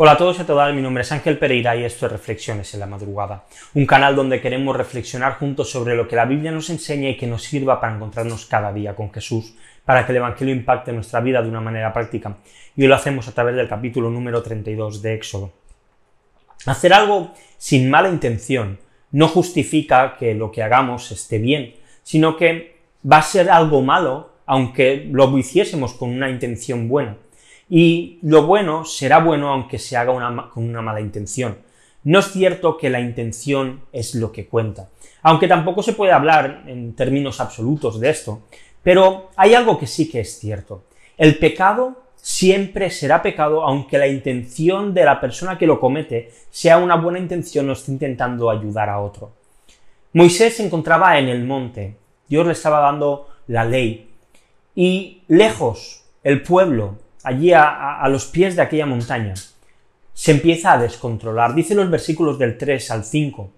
Hola a todos y a todas, mi nombre es Ángel Pereira y esto es Reflexiones en la Madrugada, un canal donde queremos reflexionar juntos sobre lo que la Biblia nos enseña y que nos sirva para encontrarnos cada día con Jesús, para que el Evangelio impacte nuestra vida de una manera práctica. Y hoy lo hacemos a través del capítulo número 32 de Éxodo. Hacer algo sin mala intención no justifica que lo que hagamos esté bien, sino que va a ser algo malo aunque lo hiciésemos con una intención buena. Y lo bueno será bueno aunque se haga con una mala intención. No es cierto que la intención es lo que cuenta, aunque tampoco se puede hablar en términos absolutos de esto, pero hay algo que sí que es cierto. El pecado siempre será pecado aunque la intención de la persona que lo comete sea una buena intención o esté intentando ayudar a otro. Moisés se encontraba en el monte, Dios le estaba dando la ley, y lejos el pueblo allí a, los pies de aquella montaña, se empieza a descontrolar. Dice los versículos del 3 al 5.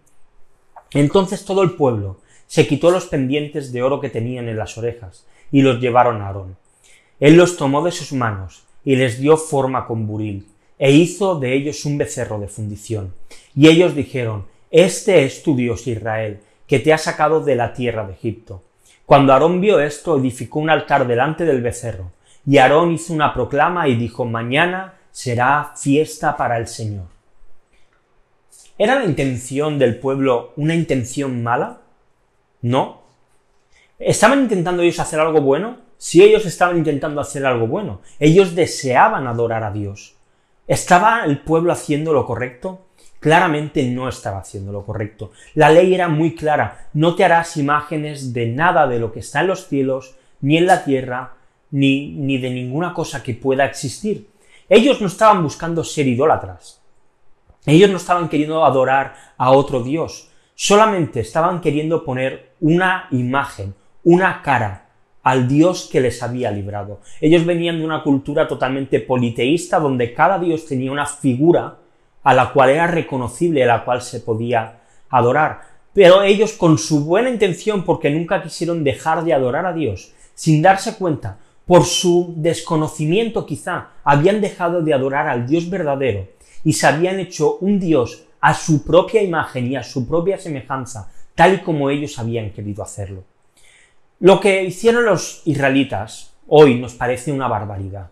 Entonces todo el pueblo se quitó los pendientes de oro que tenían en las orejas y los llevaron a Aarón. Él los tomó de sus manos y les dio forma con buril e hizo de ellos un becerro de fundición. Y ellos dijeron, Este es tu Dios Israel, que te ha sacado de la tierra de Egipto. Cuando Aarón vio esto, edificó un altar delante del becerro y Aarón hizo una proclama y dijo, mañana será fiesta para el Señor. ¿Era la intención del pueblo una intención mala? No. ¿Estaban intentando ellos hacer algo bueno? Sí, ellos estaban intentando hacer algo bueno. Ellos deseaban adorar a Dios. ¿Estaba el pueblo haciendo lo correcto? Claramente no estaba haciendo lo correcto. La ley era muy clara. No te harás imágenes de nada de lo que está en los cielos, ni en la tierra, ni, ni de ninguna cosa que pueda existir. Ellos no estaban buscando ser idólatras. Ellos no estaban queriendo adorar a otro Dios. Solamente estaban queriendo poner una imagen, una cara al Dios que les había librado. Ellos venían de una cultura totalmente politeísta donde cada Dios tenía una figura a la cual era reconocible, a la cual se podía adorar. Pero ellos con su buena intención, porque nunca quisieron dejar de adorar a Dios, sin darse cuenta, por su desconocimiento quizá, habían dejado de adorar al Dios verdadero y se habían hecho un Dios a su propia imagen y a su propia semejanza, tal y como ellos habían querido hacerlo. Lo que hicieron los israelitas hoy nos parece una barbaridad.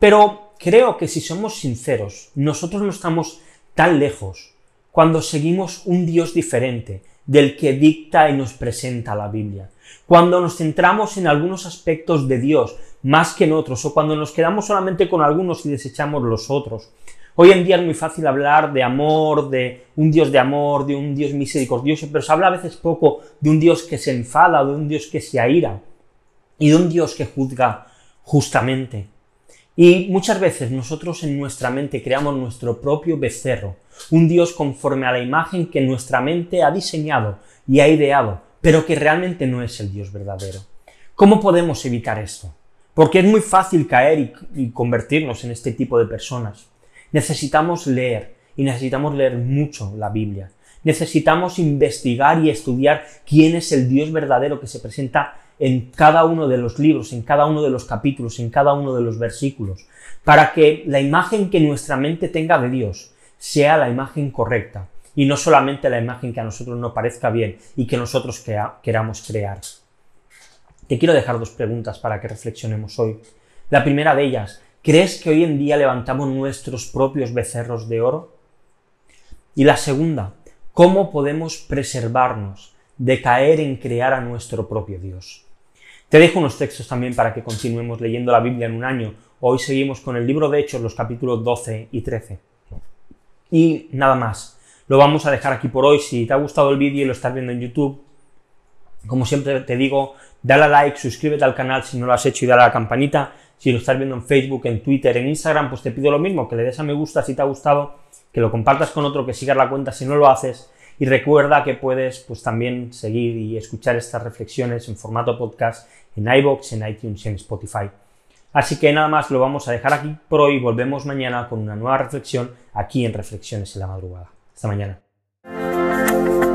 Pero creo que si somos sinceros, nosotros no estamos tan lejos cuando seguimos un Dios diferente del que dicta y nos presenta la Biblia cuando nos centramos en algunos aspectos de Dios más que en otros, o cuando nos quedamos solamente con algunos y desechamos los otros. Hoy en día es muy fácil hablar de amor, de un Dios de amor, de un Dios misericordioso, pero se habla a veces poco de un Dios que se enfada, de un Dios que se aira y de un Dios que juzga justamente. Y muchas veces nosotros en nuestra mente creamos nuestro propio becerro, un Dios conforme a la imagen que nuestra mente ha diseñado y ha ideado, pero que realmente no es el Dios verdadero. ¿Cómo podemos evitar esto? Porque es muy fácil caer y, convertirnos en este tipo de personas. Necesitamos leer y necesitamos leer mucho la Biblia. Necesitamos investigar y estudiar quién es el Dios verdadero que se presenta en cada uno de los libros, en cada uno de los capítulos, en cada uno de los versículos, para que la imagen que nuestra mente tenga de Dios sea la imagen correcta y no solamente la imagen que a nosotros nos parezca bien y que nosotros queramos crear. Te quiero dejar dos preguntas para que reflexionemos hoy. La primera de ellas, ¿crees que hoy en día levantamos nuestros propios becerros de oro? Y la segunda, ¿cómo podemos preservarnos de caer en crear a nuestro propio Dios? Te dejo unos textos también para que continuemos leyendo la Biblia en un año. Hoy seguimos con el libro de Hechos, los capítulos 12 y 13. Y nada más lo vamos a dejar aquí por hoy. Si te ha gustado el vídeo y lo estás viendo en YouTube, como siempre te digo, dale a like, suscríbete al canal si no lo has hecho y dale a la campanita. Si lo estás viendo en Facebook, en Twitter, en Instagram, pues te pido lo mismo, que le des a me gusta si te ha gustado, que lo compartas con otro, que sigas la cuenta si no lo haces. Y recuerda que puedes pues también seguir y escuchar estas reflexiones en formato podcast en iBox, en iTunes y en Spotify. Así que nada más lo vamos a dejar aquí por hoy. Volvemos mañana con una nueva reflexión aquí en Reflexiones en la Madrugada. Hasta mañana.